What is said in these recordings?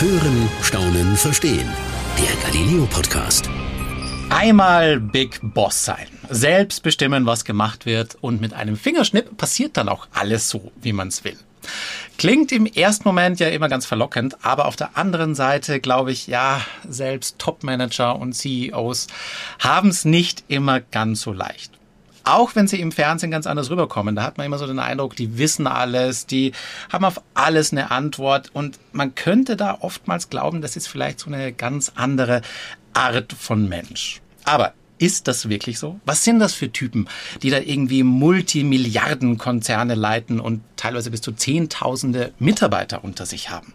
Hören, Staunen, Verstehen. Der Galileo Podcast. Einmal Big Boss sein. Selbst bestimmen, was gemacht wird. Und mit einem Fingerschnipp passiert dann auch alles so, wie man es will. Klingt im ersten Moment ja immer ganz verlockend, aber auf der anderen Seite glaube ich, ja, selbst Topmanager und CEOs haben es nicht immer ganz so leicht auch wenn sie im Fernsehen ganz anders rüberkommen. Da hat man immer so den Eindruck, die wissen alles, die haben auf alles eine Antwort und man könnte da oftmals glauben, das ist vielleicht so eine ganz andere Art von Mensch. Aber ist das wirklich so? Was sind das für Typen, die da irgendwie Multimilliardenkonzerne leiten und teilweise bis zu Zehntausende Mitarbeiter unter sich haben?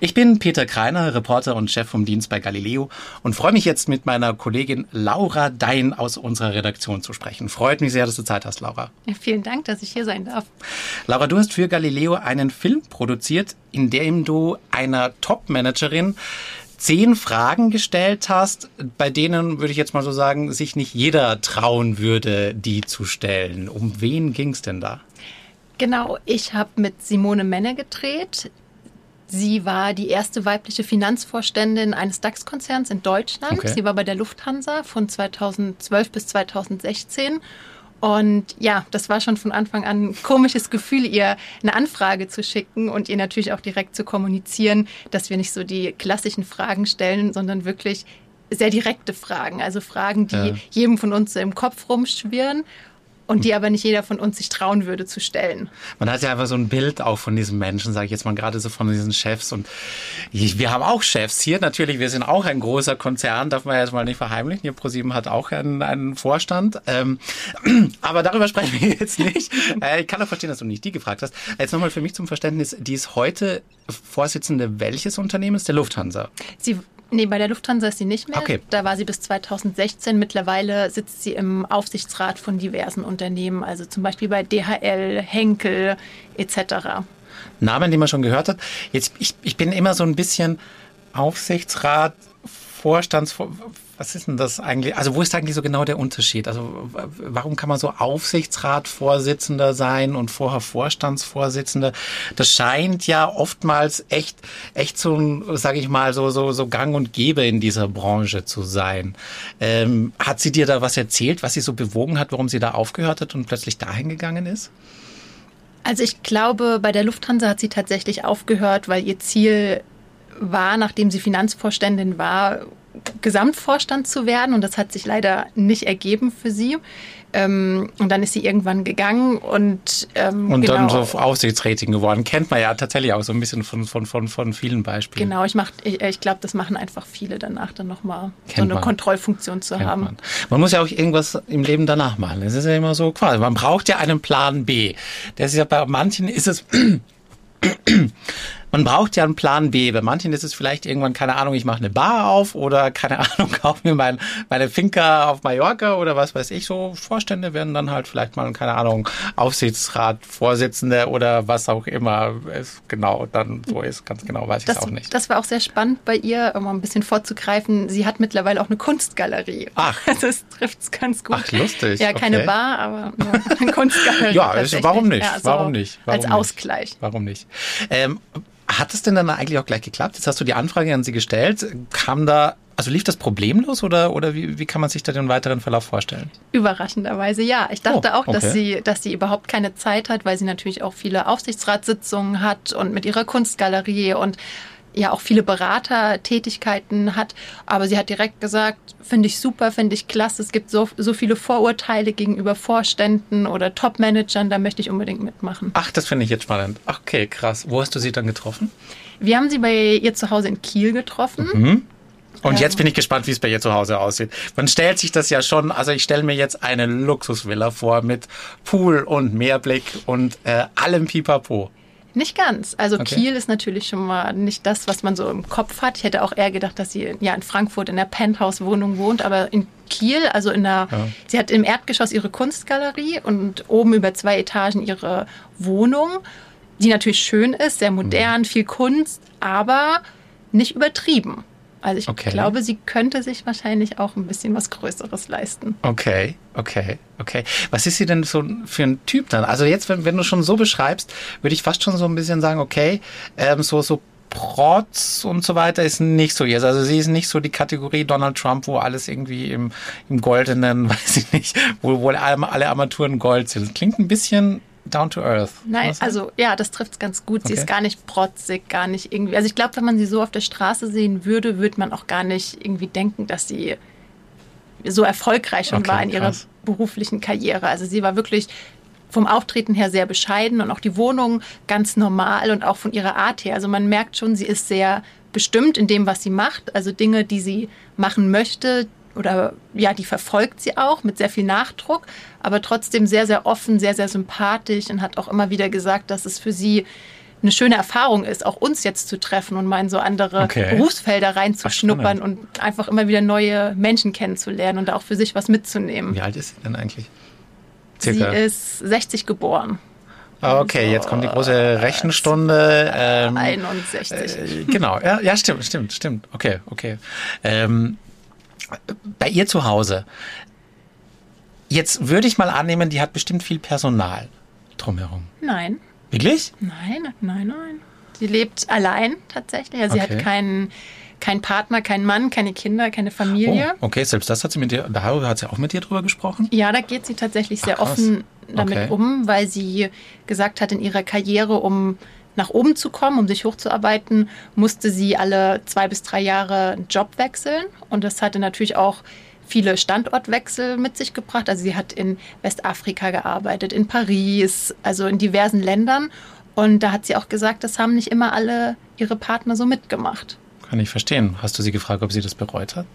Ich bin Peter Kreiner, Reporter und Chef vom Dienst bei Galileo und freue mich jetzt mit meiner Kollegin Laura Dein aus unserer Redaktion zu sprechen. Freut mich sehr, dass du Zeit hast, Laura. Ja, vielen Dank, dass ich hier sein darf. Laura, du hast für Galileo einen Film produziert, in dem du einer Top-Managerin zehn Fragen gestellt hast, bei denen würde ich jetzt mal so sagen, sich nicht jeder trauen würde, die zu stellen. Um wen ging es denn da? Genau, ich habe mit Simone Menne gedreht. Sie war die erste weibliche Finanzvorständin eines DAX-Konzerns in Deutschland. Okay. Sie war bei der Lufthansa von 2012 bis 2016. Und ja, das war schon von Anfang an ein komisches Gefühl, ihr eine Anfrage zu schicken und ihr natürlich auch direkt zu kommunizieren, dass wir nicht so die klassischen Fragen stellen, sondern wirklich sehr direkte Fragen. Also Fragen, die ja. jedem von uns so im Kopf rumschwirren und die aber nicht jeder von uns sich trauen würde zu stellen. Man hat ja einfach so ein Bild auch von diesen Menschen, sage ich jetzt mal gerade so von diesen Chefs und ich, wir haben auch Chefs hier natürlich, wir sind auch ein großer Konzern, darf man ja jetzt mal nicht verheimlichen. Hier ProSieben hat auch einen, einen Vorstand, ähm, aber darüber sprechen wir jetzt nicht. Äh, ich kann auch verstehen, dass du nicht die gefragt hast. Jetzt nochmal für mich zum Verständnis, die ist heute Vorsitzende welches Unternehmens? Der Lufthansa. Sie Nee, bei der Lufthansa ist sie nicht mehr. Okay. Da war sie bis 2016. Mittlerweile sitzt sie im Aufsichtsrat von diversen Unternehmen, also zum Beispiel bei DHL, Henkel etc. Namen, die man schon gehört hat. Jetzt, ich, ich bin immer so ein bisschen Aufsichtsrat, Vorstands, was ist denn das eigentlich? Also wo ist eigentlich so genau der Unterschied? Also warum kann man so Aufsichtsratvorsitzender sein und vorher Vorstandsvorsitzender? Das scheint ja oftmals echt, echt so sage ich mal, so, so, so Gang und Gäbe in dieser Branche zu sein. Ähm, hat sie dir da was erzählt, was sie so bewogen hat, warum sie da aufgehört hat und plötzlich dahin gegangen ist? Also ich glaube, bei der Lufthansa hat sie tatsächlich aufgehört, weil ihr Ziel war, nachdem sie Finanzvorständin war, Gesamtvorstand zu werden und das hat sich leider nicht ergeben für sie. Ähm, und dann ist sie irgendwann gegangen und ähm, und genau. dann so Aufsichtsrätin geworden. Kennt man ja tatsächlich auch so ein bisschen von, von, von, von vielen Beispielen. Genau, ich, ich, ich glaube, das machen einfach viele danach dann nochmal so eine man. Kontrollfunktion zu Kennt haben. Man. man. muss ja auch irgendwas im Leben danach machen. Es ist ja immer so quasi. Man braucht ja einen Plan B. Das ist ja bei manchen ist es man braucht ja einen Plan B. Bei manchen ist es vielleicht irgendwann, keine Ahnung, ich mache eine Bar auf oder keine Ahnung, kaufe mir mein, meine Finca auf Mallorca oder was weiß ich. So Vorstände werden dann halt vielleicht mal, keine Ahnung, Aufsichtsrat, Vorsitzende oder was auch immer es genau dann so ist. Ganz genau weiß ich es auch nicht. Das war auch sehr spannend bei ihr, um ein bisschen vorzugreifen. Sie hat mittlerweile auch eine Kunstgalerie. Ach. Das trifft es ganz gut. Ach, lustig. Ja, keine okay. Bar, aber eine Kunstgalerie. ja, warum nicht? Ja, so warum nicht? Warum als nicht? Ausgleich. Warum nicht? Ähm, hat es denn dann eigentlich auch gleich geklappt? Jetzt hast du die Anfrage an sie gestellt. Kam da, also lief das problemlos oder, oder wie, wie kann man sich da den weiteren Verlauf vorstellen? Überraschenderweise ja. Ich dachte oh, auch, okay. dass sie, dass sie überhaupt keine Zeit hat, weil sie natürlich auch viele Aufsichtsratssitzungen hat und mit ihrer Kunstgalerie und ja auch viele Beratertätigkeiten hat, aber sie hat direkt gesagt, finde ich super, finde ich klasse, es gibt so, so viele Vorurteile gegenüber Vorständen oder Topmanagern, da möchte ich unbedingt mitmachen. Ach, das finde ich jetzt spannend. Okay, krass. Wo hast du sie dann getroffen? Wir haben sie bei ihr zu Hause in Kiel getroffen. Mhm. Und jetzt bin ich gespannt, wie es bei ihr zu Hause aussieht. Man stellt sich das ja schon, also ich stelle mir jetzt eine Luxusvilla vor mit Pool und Meerblick und äh, allem Pipapo. Nicht ganz. Also okay. Kiel ist natürlich schon mal nicht das, was man so im Kopf hat. Ich hätte auch eher gedacht, dass sie ja in Frankfurt in der Penthouse-Wohnung wohnt, aber in Kiel, also in der, ja. sie hat im Erdgeschoss ihre Kunstgalerie und oben über zwei Etagen ihre Wohnung, die natürlich schön ist, sehr modern, mhm. viel Kunst, aber nicht übertrieben. Also ich okay. glaube, sie könnte sich wahrscheinlich auch ein bisschen was Größeres leisten. Okay, okay, okay. Was ist sie denn so für ein Typ dann? Also jetzt, wenn, wenn du schon so beschreibst, würde ich fast schon so ein bisschen sagen, okay, ähm, so, so Protz und so weiter ist nicht so ihr. Also sie ist nicht so die Kategorie Donald Trump, wo alles irgendwie im, im goldenen, weiß ich nicht, wo, wo alle Armaturen Gold sind. Klingt ein bisschen down to earth. Nein, also ja, das trifft es ganz gut. Sie okay. ist gar nicht protzig, gar nicht irgendwie. Also ich glaube, wenn man sie so auf der Straße sehen würde, würde man auch gar nicht irgendwie denken, dass sie so erfolgreich schon okay, war in ihrer beruflichen Karriere. Also sie war wirklich vom Auftreten her sehr bescheiden und auch die Wohnung ganz normal und auch von ihrer Art her. Also man merkt schon, sie ist sehr bestimmt in dem, was sie macht. Also Dinge, die sie machen möchte oder ja, die verfolgt sie auch mit sehr viel Nachdruck, aber trotzdem sehr, sehr offen, sehr, sehr sympathisch und hat auch immer wieder gesagt, dass es für sie eine schöne Erfahrung ist, auch uns jetzt zu treffen und mal in so andere okay. Berufsfelder reinzuschnuppern und einfach immer wieder neue Menschen kennenzulernen und da auch für sich was mitzunehmen. Wie alt ist sie denn eigentlich? Circa. Sie ist 60 geboren. Ah, okay, jetzt kommt die große Rechenstunde. Ähm, 61. Äh, genau, ja, ja, stimmt, stimmt, stimmt. Okay, okay. Ähm, bei ihr zu Hause. Jetzt würde ich mal annehmen, die hat bestimmt viel Personal drumherum. Nein. Wirklich? Nein, nein, nein. Sie lebt allein tatsächlich. Also okay. Sie hat keinen kein Partner, kein Mann, keine Kinder, keine Familie. Oh, okay, selbst das hat sie mit dir, darüber hat sie auch mit dir drüber gesprochen? Ja, da geht sie tatsächlich sehr Ach, offen damit okay. um, weil sie gesagt hat, in ihrer Karriere, um nach oben zu kommen, um sich hochzuarbeiten, musste sie alle zwei bis drei Jahre einen Job wechseln. Und das hatte natürlich auch viele Standortwechsel mit sich gebracht. Also sie hat in Westafrika gearbeitet, in Paris, also in diversen Ländern. Und da hat sie auch gesagt, das haben nicht immer alle ihre Partner so mitgemacht. Kann ich verstehen. Hast du sie gefragt, ob sie das bereut hat?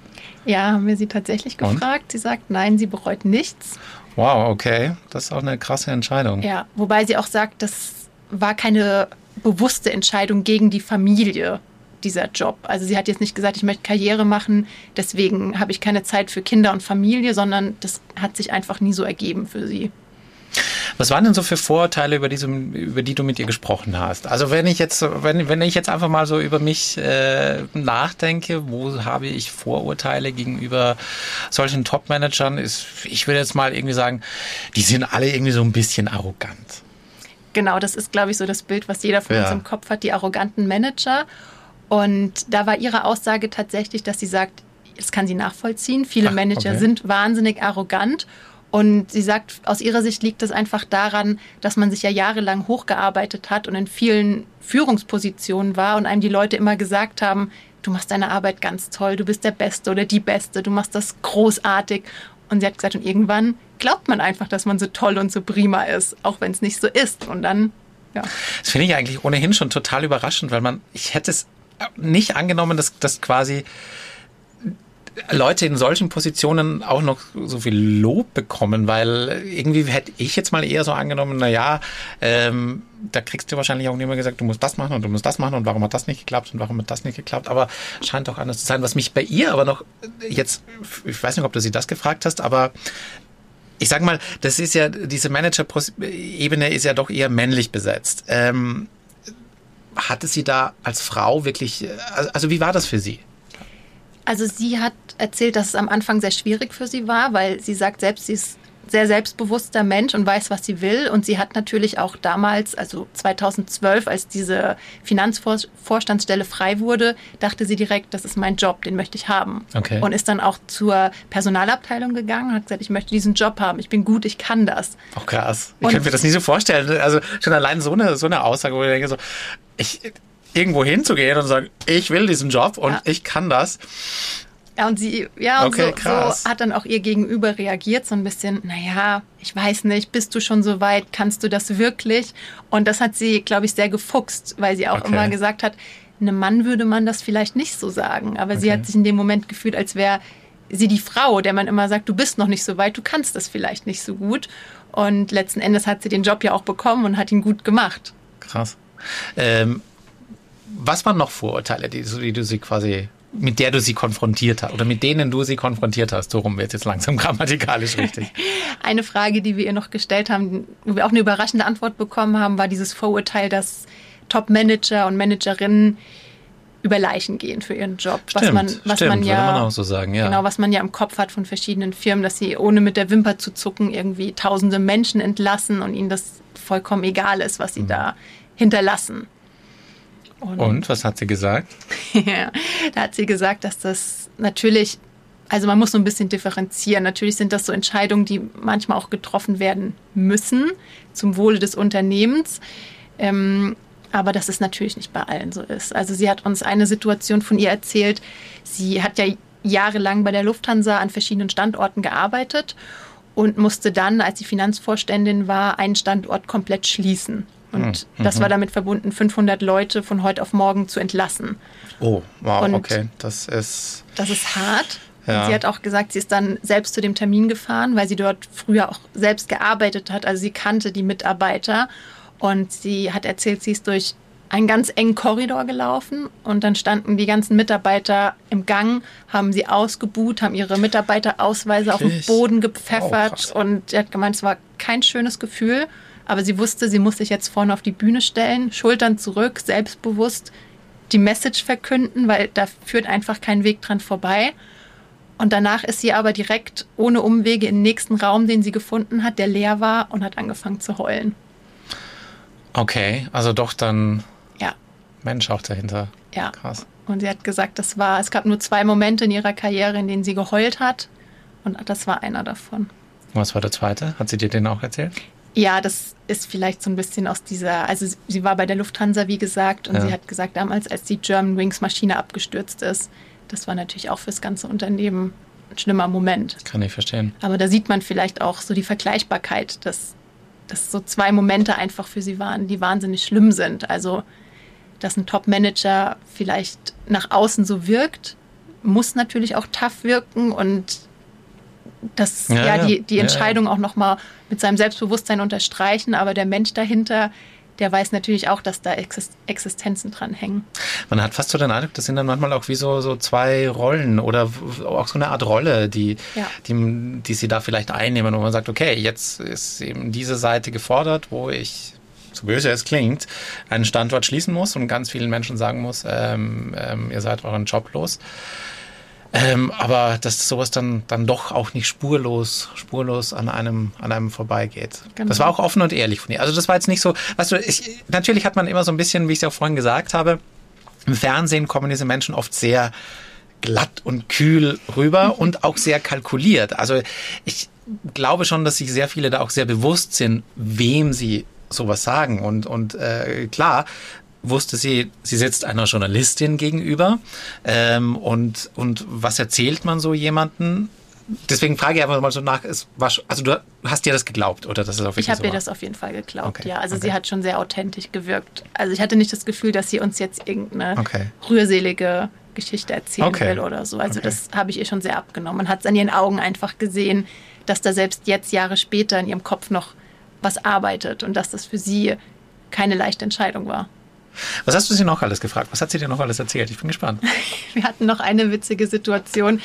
Ja, haben wir sie tatsächlich gefragt. Und? Sie sagt, nein, sie bereut nichts. Wow, okay. Das ist auch eine krasse Entscheidung. Ja, wobei sie auch sagt, das war keine bewusste Entscheidung gegen die Familie, dieser Job. Also sie hat jetzt nicht gesagt, ich möchte Karriere machen, deswegen habe ich keine Zeit für Kinder und Familie, sondern das hat sich einfach nie so ergeben für sie. Was waren denn so für Vorurteile, über die, über die du mit ihr gesprochen hast? Also wenn ich jetzt, wenn, wenn ich jetzt einfach mal so über mich äh, nachdenke, wo habe ich Vorurteile gegenüber solchen Top-Managern? Ist, ich würde jetzt mal irgendwie sagen, die sind alle irgendwie so ein bisschen arrogant. Genau, das ist, glaube ich, so das Bild, was jeder von ja. uns im Kopf hat, die arroganten Manager. Und da war ihre Aussage tatsächlich, dass sie sagt, das kann sie nachvollziehen. Viele Ach, Manager okay. sind wahnsinnig arrogant und sie sagt, aus ihrer Sicht liegt es einfach daran, dass man sich ja jahrelang hochgearbeitet hat und in vielen Führungspositionen war und einem die Leute immer gesagt haben, du machst deine Arbeit ganz toll, du bist der Beste oder die Beste, du machst das großartig. Und sie hat gesagt, und irgendwann glaubt man einfach, dass man so toll und so prima ist, auch wenn es nicht so ist. Und dann, ja. Das finde ich eigentlich ohnehin schon total überraschend, weil man, ich hätte es nicht angenommen, dass das quasi Leute in solchen Positionen auch noch so viel Lob bekommen, weil irgendwie hätte ich jetzt mal eher so angenommen, na ja, ähm, da kriegst du wahrscheinlich auch immer gesagt, du musst das machen und du musst das machen und warum hat das nicht geklappt und warum hat das nicht geklappt, aber scheint doch anders zu sein. Was mich bei ihr aber noch jetzt, ich weiß nicht, ob du sie das gefragt hast, aber ich sag mal, das ist ja, diese Manager-Ebene ist ja doch eher männlich besetzt. Ähm, hatte sie da als Frau wirklich, also wie war das für sie? Also sie hat erzählt, dass es am Anfang sehr schwierig für sie war, weil sie sagt selbst, sie ist sehr selbstbewusster Mensch und weiß, was sie will. Und sie hat natürlich auch damals, also 2012, als diese Finanzvorstandsstelle frei wurde, dachte sie direkt, das ist mein Job, den möchte ich haben. Okay. Und ist dann auch zur Personalabteilung gegangen und hat gesagt, ich möchte diesen Job haben, ich bin gut, ich kann das. Auch krass. Ich könnte mir das nie so vorstellen. Also schon allein so eine, so eine Aussage, wo ich denke so, ich, irgendwo hinzugehen und sagen, ich will diesen Job und ja. ich kann das. Ja, und sie, ja, und okay, so, so, hat dann auch ihr Gegenüber reagiert, so ein bisschen, naja, ich weiß nicht, bist du schon so weit, kannst du das wirklich? Und das hat sie, glaube ich, sehr gefuchst, weil sie auch okay. immer gesagt hat, einem Mann würde man das vielleicht nicht so sagen, aber okay. sie hat sich in dem Moment gefühlt, als wäre sie die Frau, der man immer sagt, du bist noch nicht so weit, du kannst das vielleicht nicht so gut. Und letzten Endes hat sie den Job ja auch bekommen und hat ihn gut gemacht. Krass. Ähm, was waren noch Vorurteile, die, die du sie quasi mit der du sie konfrontiert hast oder mit denen du sie konfrontiert hast. So rum wird jetzt langsam grammatikalisch richtig. Eine Frage, die wir ihr noch gestellt haben, wo wir auch eine überraschende Antwort bekommen haben, war dieses Vorurteil, dass Top-Manager und Managerinnen über Leichen gehen für ihren Job. Stimmt, was man, was stimmt, man ja, man auch so sagen, ja. Genau, was man ja im Kopf hat von verschiedenen Firmen, dass sie ohne mit der Wimper zu zucken irgendwie tausende Menschen entlassen und ihnen das vollkommen egal ist, was sie mhm. da hinterlassen. Und, und was hat sie gesagt? ja, da hat sie gesagt, dass das natürlich, also man muss so ein bisschen differenzieren. Natürlich sind das so Entscheidungen, die manchmal auch getroffen werden müssen zum Wohle des Unternehmens. Ähm, aber dass es natürlich nicht bei allen so ist. Also sie hat uns eine Situation von ihr erzählt. Sie hat ja jahrelang bei der Lufthansa an verschiedenen Standorten gearbeitet und musste dann, als sie Finanzvorständin war, einen Standort komplett schließen. Und mhm. das war damit verbunden, 500 Leute von heute auf morgen zu entlassen. Oh, wow, und okay. Das ist. Das ist hart. Ja. Sie hat auch gesagt, sie ist dann selbst zu dem Termin gefahren, weil sie dort früher auch selbst gearbeitet hat. Also sie kannte die Mitarbeiter und sie hat erzählt, sie ist durch einen ganz engen Korridor gelaufen und dann standen die ganzen Mitarbeiter im Gang, haben sie ausgebuht, haben ihre Mitarbeiterausweise auf den Boden gepfeffert oh, und sie hat gemeint, es war kein schönes Gefühl, aber sie wusste, sie muss sich jetzt vorne auf die Bühne stellen, Schultern zurück, selbstbewusst die Message verkünden, weil da führt einfach kein Weg dran vorbei. Und danach ist sie aber direkt ohne Umwege in den nächsten Raum, den sie gefunden hat, der leer war und hat angefangen zu heulen. Okay, also doch dann ja. Mensch auch dahinter. Ja. Krass. Und sie hat gesagt, das war, es gab nur zwei Momente in ihrer Karriere, in denen sie geheult hat. Und das war einer davon. Was war der zweite? Hat sie dir den auch erzählt? Ja, das ist vielleicht so ein bisschen aus dieser, also sie war bei der Lufthansa, wie gesagt, und ja. sie hat gesagt, damals, als die German Wings Maschine abgestürzt ist, das war natürlich auch fürs ganze Unternehmen ein schlimmer Moment. Kann ich verstehen. Aber da sieht man vielleicht auch so die Vergleichbarkeit, dass dass so zwei Momente einfach für sie waren, die wahnsinnig schlimm sind. Also, dass ein Top-Manager vielleicht nach außen so wirkt, muss natürlich auch tough wirken und das ja, ja die, die Entscheidung ja, ja. auch nochmal mit seinem Selbstbewusstsein unterstreichen, aber der Mensch dahinter, der weiß natürlich auch, dass da Existenzen dran hängen. Man hat fast so den Eindruck, das sind dann manchmal auch wie so, so zwei Rollen oder auch so eine Art Rolle, die, ja. die, die sie da vielleicht einnehmen, wo man sagt, okay, jetzt ist eben diese Seite gefordert, wo ich so böse es klingt, einen Standort schließen muss und ganz vielen Menschen sagen muss, ähm, ähm, ihr seid euren Job los. Ähm, aber dass sowas dann, dann doch auch nicht spurlos, spurlos an einem, an einem vorbeigeht. Genau. Das war auch offen und ehrlich von ihr. Also das war jetzt nicht so, weißt du, ich, natürlich hat man immer so ein bisschen, wie ich es ja vorhin gesagt habe, im Fernsehen kommen diese Menschen oft sehr glatt und kühl rüber mhm. und auch sehr kalkuliert. Also ich glaube schon, dass sich sehr viele da auch sehr bewusst sind, wem sie sowas sagen. Und, und äh, klar, wusste sie, sie sitzt einer Journalistin gegenüber. Ähm, und, und was erzählt man so jemanden? Deswegen frage ich einfach mal so nach, ist, also du hast dir das geglaubt oder das ist auf jeden Fall Ich habe so ihr das auf jeden Fall geglaubt, okay. ja. Also okay. sie hat schon sehr authentisch gewirkt. Also ich hatte nicht das Gefühl, dass sie uns jetzt irgendeine okay. rührselige Geschichte erzählen will oder so. Also das habe ich ihr schon sehr abgenommen. Man hat es an ihren Augen einfach gesehen, dass da selbst jetzt Jahre später in ihrem Kopf noch was arbeitet und dass das für sie keine leichte Entscheidung war. Was hast du sie noch alles gefragt? Was hat sie dir noch alles erzählt? Ich bin gespannt. Wir hatten noch eine witzige Situation.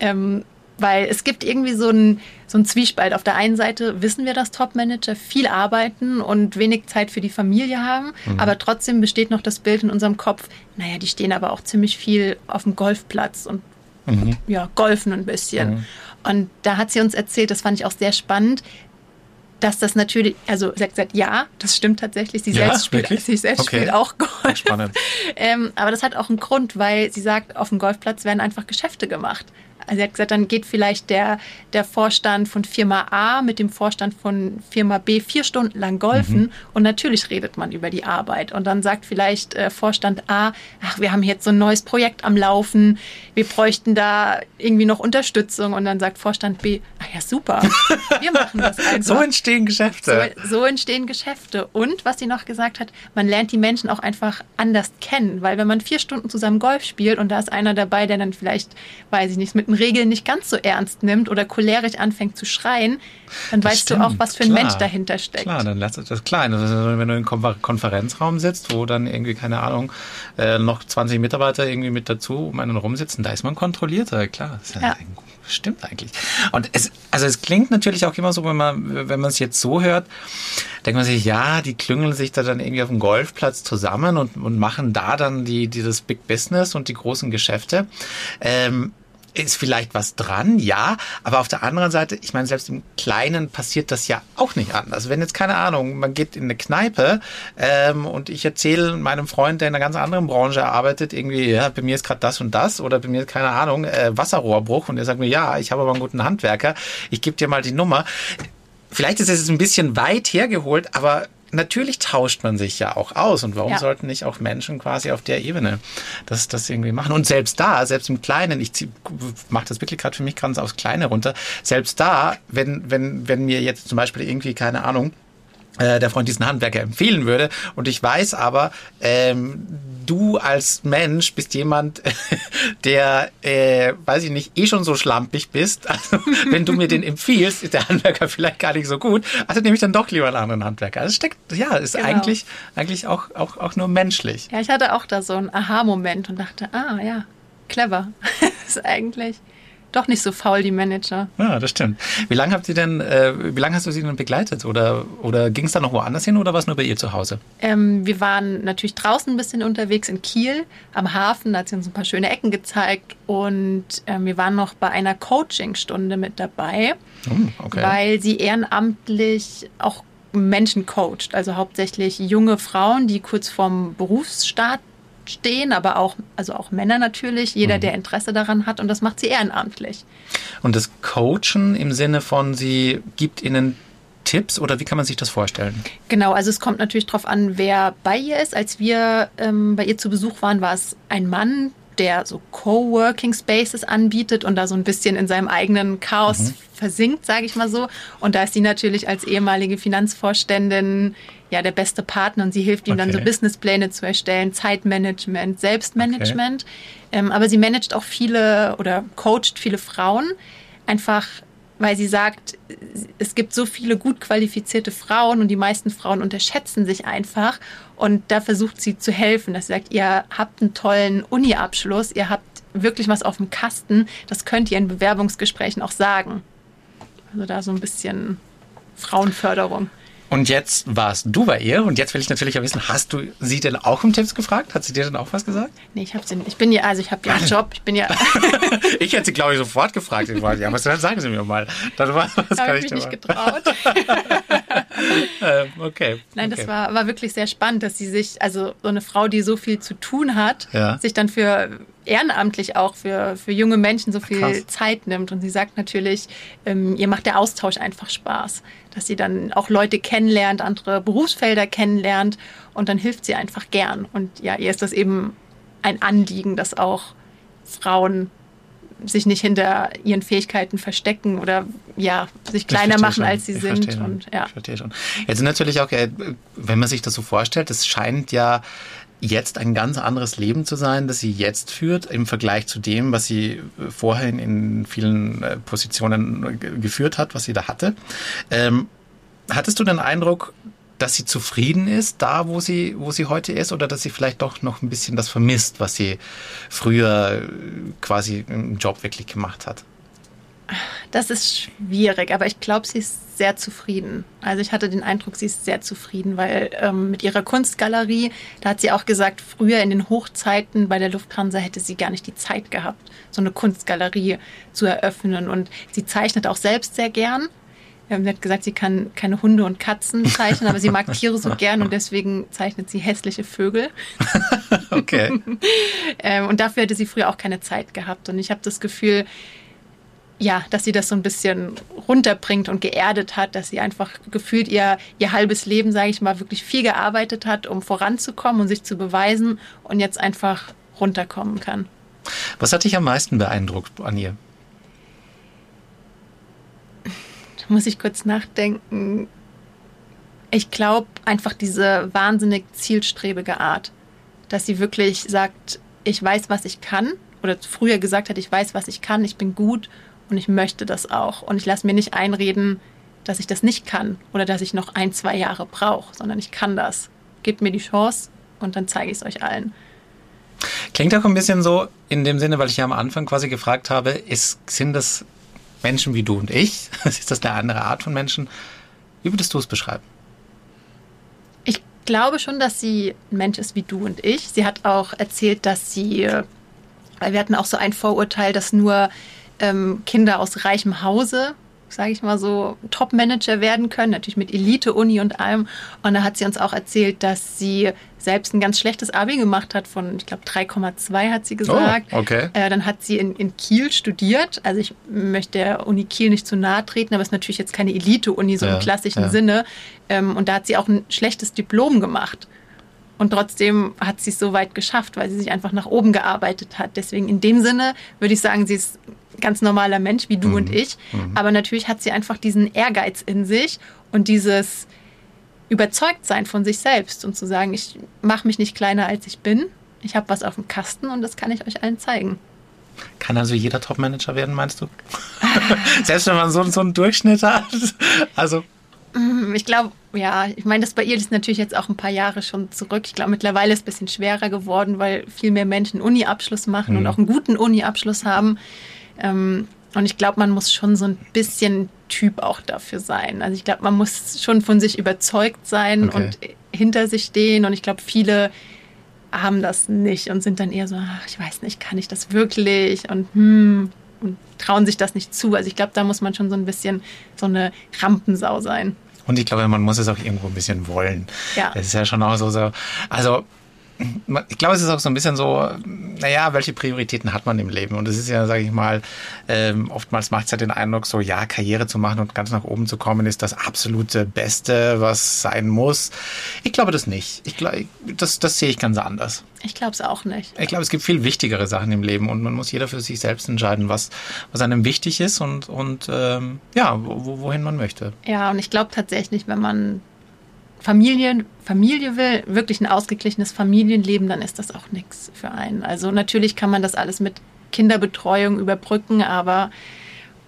Ähm, weil es gibt irgendwie so einen, so Zwiespalt. Auf der einen Seite wissen wir, dass Top-Manager viel arbeiten und wenig Zeit für die Familie haben, mhm. aber trotzdem besteht noch das Bild in unserem Kopf, naja, die stehen aber auch ziemlich viel auf dem Golfplatz und mhm. ja, golfen ein bisschen. Mhm. Und da hat sie uns erzählt, das fand ich auch sehr spannend, dass das natürlich, also sie hat gesagt, ja, das stimmt tatsächlich. Sie ja, selbst, spielt, sie selbst okay. spielt auch Golf. Spannend. ähm, aber das hat auch einen Grund, weil sie sagt, auf dem Golfplatz werden einfach Geschäfte gemacht. Also sie hat gesagt, dann geht vielleicht der, der Vorstand von Firma A mit dem Vorstand von Firma B vier Stunden lang golfen mhm. und natürlich redet man über die Arbeit. Und dann sagt vielleicht äh, Vorstand A, ach, wir haben jetzt so ein neues Projekt am Laufen, wir bräuchten da irgendwie noch Unterstützung. Und dann sagt Vorstand B, ach ja, super, wir machen das einfach. so entstehen Geschäfte. So, so entstehen Geschäfte. Und was sie noch gesagt hat, man lernt die Menschen auch einfach anders kennen, weil wenn man vier Stunden zusammen Golf spielt und da ist einer dabei, der dann vielleicht, weiß ich nicht, mit einem Regeln nicht ganz so ernst nimmt oder cholerisch anfängt zu schreien, dann das weißt stimmt, du auch, was für ein klar, Mensch dahinter steckt. Klar, dann lässt das klar. Also wenn du in einem Konferenzraum sitzt, wo dann irgendwie, keine Ahnung, äh, noch 20 Mitarbeiter irgendwie mit dazu um einen rumsitzen, da ist man kontrollierter, klar. Das ja. Stimmt eigentlich. Und es, also es klingt natürlich auch immer so, wenn man, wenn man es jetzt so hört, denkt man sich, ja, die klüngeln sich da dann irgendwie auf dem Golfplatz zusammen und, und machen da dann die, dieses Big Business und die großen Geschäfte. Ähm, ist vielleicht was dran, ja, aber auf der anderen Seite, ich meine, selbst im Kleinen passiert das ja auch nicht anders. Wenn jetzt, keine Ahnung, man geht in eine Kneipe ähm, und ich erzähle meinem Freund, der in einer ganz anderen Branche arbeitet, irgendwie, ja, bei mir ist gerade das und das oder bei mir ist, keine Ahnung, äh, Wasserrohrbruch und er sagt mir, ja, ich habe aber einen guten Handwerker, ich gebe dir mal die Nummer. Vielleicht ist es ein bisschen weit hergeholt, aber natürlich tauscht man sich ja auch aus. Und warum ja. sollten nicht auch Menschen quasi auf der Ebene das, das irgendwie machen? Und selbst da, selbst im Kleinen, ich mache das wirklich gerade für mich ganz aufs Kleine runter, selbst da, wenn, wenn, wenn mir jetzt zum Beispiel irgendwie, keine Ahnung, äh, der Freund diesen Handwerker empfehlen würde. Und ich weiß aber, ähm, du als Mensch bist jemand, der, äh, weiß ich nicht, eh schon so schlampig bist. Also wenn du mir den empfiehlst, ist der Handwerker vielleicht gar nicht so gut. Also nehme ich dann doch lieber einen anderen Handwerker. Also steckt, ja, ist genau. eigentlich, eigentlich auch, auch, auch nur menschlich. Ja, ich hatte auch da so einen Aha-Moment und dachte, ah ja, clever. ist eigentlich doch nicht so faul, die Manager. Ja, das stimmt. Wie lange habt ihr denn, äh, wie lange hast du sie denn begleitet? Oder, oder ging es da noch woanders hin oder war es nur bei ihr zu Hause? Ähm, wir waren natürlich draußen ein bisschen unterwegs in Kiel am Hafen, da hat sie uns ein paar schöne Ecken gezeigt und ähm, wir waren noch bei einer Coachingstunde mit dabei, oh, okay. weil sie ehrenamtlich auch Menschen coacht, also hauptsächlich junge Frauen, die kurz vorm Berufsstart stehen, aber auch, also auch Männer natürlich, jeder, mhm. der Interesse daran hat und das macht sie ehrenamtlich. Und das Coachen im Sinne von, sie gibt ihnen Tipps oder wie kann man sich das vorstellen? Genau, also es kommt natürlich darauf an, wer bei ihr ist. Als wir ähm, bei ihr zu Besuch waren, war es ein Mann, der so Coworking Spaces anbietet und da so ein bisschen in seinem eigenen Chaos mhm. versinkt, sage ich mal so. Und da ist sie natürlich als ehemalige Finanzvorständin ja der beste Partner und sie hilft ihm okay. dann so Businesspläne zu erstellen, Zeitmanagement, Selbstmanagement. Okay. Ähm, aber sie managt auch viele oder coacht viele Frauen einfach weil sie sagt, es gibt so viele gut qualifizierte Frauen und die meisten Frauen unterschätzen sich einfach. Und da versucht sie zu helfen, dass sie sagt, ihr habt einen tollen Uni-Abschluss, ihr habt wirklich was auf dem Kasten, das könnt ihr in Bewerbungsgesprächen auch sagen. Also da so ein bisschen Frauenförderung. Und jetzt warst du bei ihr und jetzt will ich natürlich auch wissen, hast du sie denn auch um Tipps gefragt? Hat sie dir denn auch was gesagt? Nee, ich habe sie nicht. Ich bin ja, also ich habe ja einen Job, ich bin ja. ich hätte sie, glaube ich, sofort gefragt. Ich weiß, ja, was sagen Sie mir mal. Dann war, was kann ich, ich mich nicht getraut. ähm, okay. Nein, okay. das war, war wirklich sehr spannend, dass sie sich, also so eine Frau, die so viel zu tun hat, ja. sich dann für ehrenamtlich auch für, für junge Menschen so viel Krass. Zeit nimmt. Und sie sagt natürlich, ähm, ihr macht der Austausch einfach Spaß, dass sie dann auch Leute kennenlernt, andere Berufsfelder kennenlernt und dann hilft sie einfach gern. Und ja, ihr ist das eben ein Anliegen, dass auch Frauen sich nicht hinter ihren Fähigkeiten verstecken oder ja, sich kleiner machen, schon. als sie ich sind. Und, ja. Ich verstehe schon. Jetzt natürlich auch, äh, wenn man sich das so vorstellt, es scheint ja jetzt ein ganz anderes Leben zu sein, das sie jetzt führt, im Vergleich zu dem, was sie vorhin in vielen äh, Positionen geführt hat, was sie da hatte. Ähm, hattest du den Eindruck, dass sie zufrieden ist, da wo sie, wo sie heute ist, oder dass sie vielleicht doch noch ein bisschen das vermisst, was sie früher äh, quasi im Job wirklich gemacht hat? Das ist schwierig, aber ich glaube, sie ist sehr zufrieden. Also ich hatte den Eindruck, sie ist sehr zufrieden, weil ähm, mit ihrer Kunstgalerie, da hat sie auch gesagt, früher in den Hochzeiten bei der Lufthansa hätte sie gar nicht die Zeit gehabt, so eine Kunstgalerie zu eröffnen. Und sie zeichnet auch selbst sehr gern. Ähm, sie hat gesagt, sie kann keine Hunde und Katzen zeichnen, aber sie mag Tiere so gern und deswegen zeichnet sie hässliche Vögel. okay. ähm, und dafür hätte sie früher auch keine Zeit gehabt. Und ich habe das Gefühl, ja, dass sie das so ein bisschen runterbringt und geerdet hat, dass sie einfach gefühlt ihr, ihr halbes Leben, sage ich mal, wirklich viel gearbeitet hat, um voranzukommen und sich zu beweisen und jetzt einfach runterkommen kann. Was hat dich am meisten beeindruckt an ihr? Da muss ich kurz nachdenken. Ich glaube einfach diese wahnsinnig zielstrebige Art, dass sie wirklich sagt, ich weiß, was ich kann oder früher gesagt hat, ich weiß, was ich kann, ich bin gut und ich möchte das auch. Und ich lasse mir nicht einreden, dass ich das nicht kann oder dass ich noch ein, zwei Jahre brauche, sondern ich kann das. Gebt mir die Chance und dann zeige ich es euch allen. Klingt auch ein bisschen so in dem Sinne, weil ich ja am Anfang quasi gefragt habe, ist, sind das Menschen wie du und ich? ist das eine andere Art von Menschen? Wie würdest du es beschreiben? Ich glaube schon, dass sie ein Mensch ist wie du und ich. Sie hat auch erzählt, dass sie Weil wir hatten auch so ein Vorurteil, dass nur ähm, Kinder aus reichem Hause sage ich mal so, Top-Manager werden können, natürlich mit Elite-Uni und allem. Und da hat sie uns auch erzählt, dass sie selbst ein ganz schlechtes Abi gemacht hat von, ich glaube, 3,2 hat sie gesagt. Oh, okay. Äh, dann hat sie in, in Kiel studiert. Also ich möchte der Uni Kiel nicht zu nahe treten, aber es ist natürlich jetzt keine Elite-Uni so ja, im klassischen ja. Sinne. Ähm, und da hat sie auch ein schlechtes Diplom gemacht. Und trotzdem hat sie es so weit geschafft, weil sie sich einfach nach oben gearbeitet hat. Deswegen in dem Sinne würde ich sagen, sie ist ganz normaler Mensch wie du mhm. und ich. Mhm. Aber natürlich hat sie einfach diesen Ehrgeiz in sich und dieses Überzeugtsein von sich selbst und zu sagen, ich mache mich nicht kleiner als ich bin. Ich habe was auf dem Kasten und das kann ich euch allen zeigen. Kann also jeder Top-Manager werden, meinst du? Selbst wenn man so, so einen Durchschnitt hat. Also. Mm, ich glaube, ja, ich meine, das bei ihr ist natürlich jetzt auch ein paar Jahre schon zurück. Ich glaube, mittlerweile ist es ein bisschen schwerer geworden, weil viel mehr Menschen Uni-Abschluss machen mhm. und auch einen guten Uni-Abschluss haben. Ähm, und ich glaube, man muss schon so ein bisschen Typ auch dafür sein. Also ich glaube, man muss schon von sich überzeugt sein okay. und hinter sich stehen. Und ich glaube, viele haben das nicht und sind dann eher so, ach, ich weiß nicht, kann ich das wirklich? Und hm, und trauen sich das nicht zu. Also ich glaube, da muss man schon so ein bisschen so eine Rampensau sein. Und ich glaube, man muss es auch irgendwo ein bisschen wollen. Ja. Das ist ja schon auch so, so also ich glaube, es ist auch so ein bisschen so, naja, welche Prioritäten hat man im Leben? Und es ist ja, sage ich mal, ähm, oftmals macht es ja den Eindruck, so ja, Karriere zu machen und ganz nach oben zu kommen, ist das absolute Beste, was sein muss. Ich glaube das nicht. Ich glaube, das, das sehe ich ganz anders. Ich glaube es auch nicht. Ich glaube, es gibt viel wichtigere Sachen im Leben und man muss jeder für sich selbst entscheiden, was, was einem wichtig ist und, und ähm, ja, wo, wohin man möchte. Ja, und ich glaube tatsächlich, wenn man Familien, Familie will, wirklich ein ausgeglichenes Familienleben, dann ist das auch nichts für einen. Also natürlich kann man das alles mit Kinderbetreuung überbrücken, aber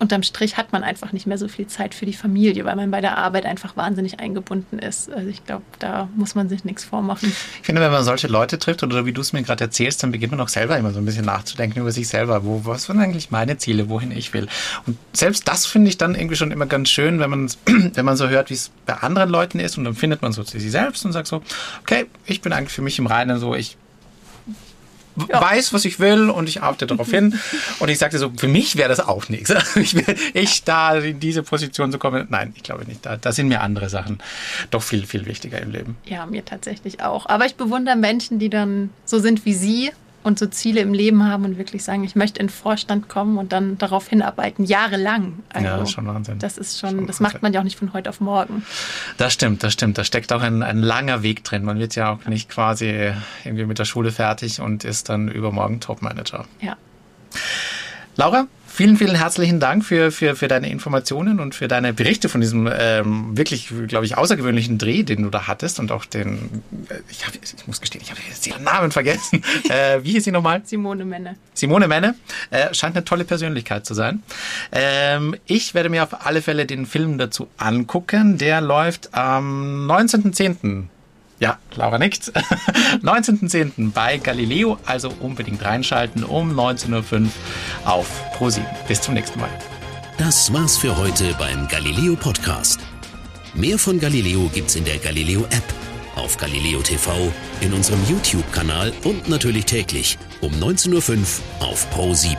unterm Strich hat man einfach nicht mehr so viel Zeit für die Familie, weil man bei der Arbeit einfach wahnsinnig eingebunden ist. Also ich glaube, da muss man sich nichts vormachen. Ich finde, wenn man solche Leute trifft oder wie du es mir gerade erzählst, dann beginnt man auch selber immer so ein bisschen nachzudenken über sich selber. Wo, was sind eigentlich meine Ziele, wohin ich will? Und selbst das finde ich dann irgendwie schon immer ganz schön, wenn man, wenn man so hört, wie es bei anderen Leuten ist und dann findet man so zu sich selbst und sagt so, okay, ich bin eigentlich für mich im Reinen so, ich ja. weiß, was ich will und ich arbeite darauf hin. Und ich sagte so, für mich wäre das auch nichts. Ich, will, ich da in diese Position zu kommen, nein, ich glaube nicht. Da, da sind mir andere Sachen doch viel, viel wichtiger im Leben. Ja, mir tatsächlich auch. Aber ich bewundere Menschen, die dann so sind wie Sie und so Ziele im Leben haben und wirklich sagen, ich möchte in den Vorstand kommen und dann darauf hinarbeiten, jahrelang. Also, ja, das ist schon Wahnsinn. Das ist schon, schon das macht man ja auch nicht von heute auf morgen. Das stimmt, das stimmt. Da steckt auch ein, ein langer Weg drin. Man wird ja auch nicht quasi irgendwie mit der Schule fertig und ist dann übermorgen Topmanager. Ja. Laura, Vielen, vielen herzlichen Dank für, für, für deine Informationen und für deine Berichte von diesem ähm, wirklich, glaube ich, außergewöhnlichen Dreh, den du da hattest und auch den, äh, ich, hab, ich muss gestehen, ich habe jetzt ihren Namen vergessen. Äh, wie hieß sie nochmal? Simone Menne. Simone Menne. Äh, scheint eine tolle Persönlichkeit zu sein. Ähm, ich werde mir auf alle Fälle den Film dazu angucken. Der läuft am 19.10. Ja, Laura nickt. 19.10. bei Galileo, also unbedingt reinschalten um 19.05 Uhr auf ProSieben. Bis zum nächsten Mal. Das war's für heute beim Galileo Podcast. Mehr von Galileo gibt's in der Galileo App, auf Galileo TV, in unserem YouTube-Kanal und natürlich täglich um 19.05 Uhr auf Pro7.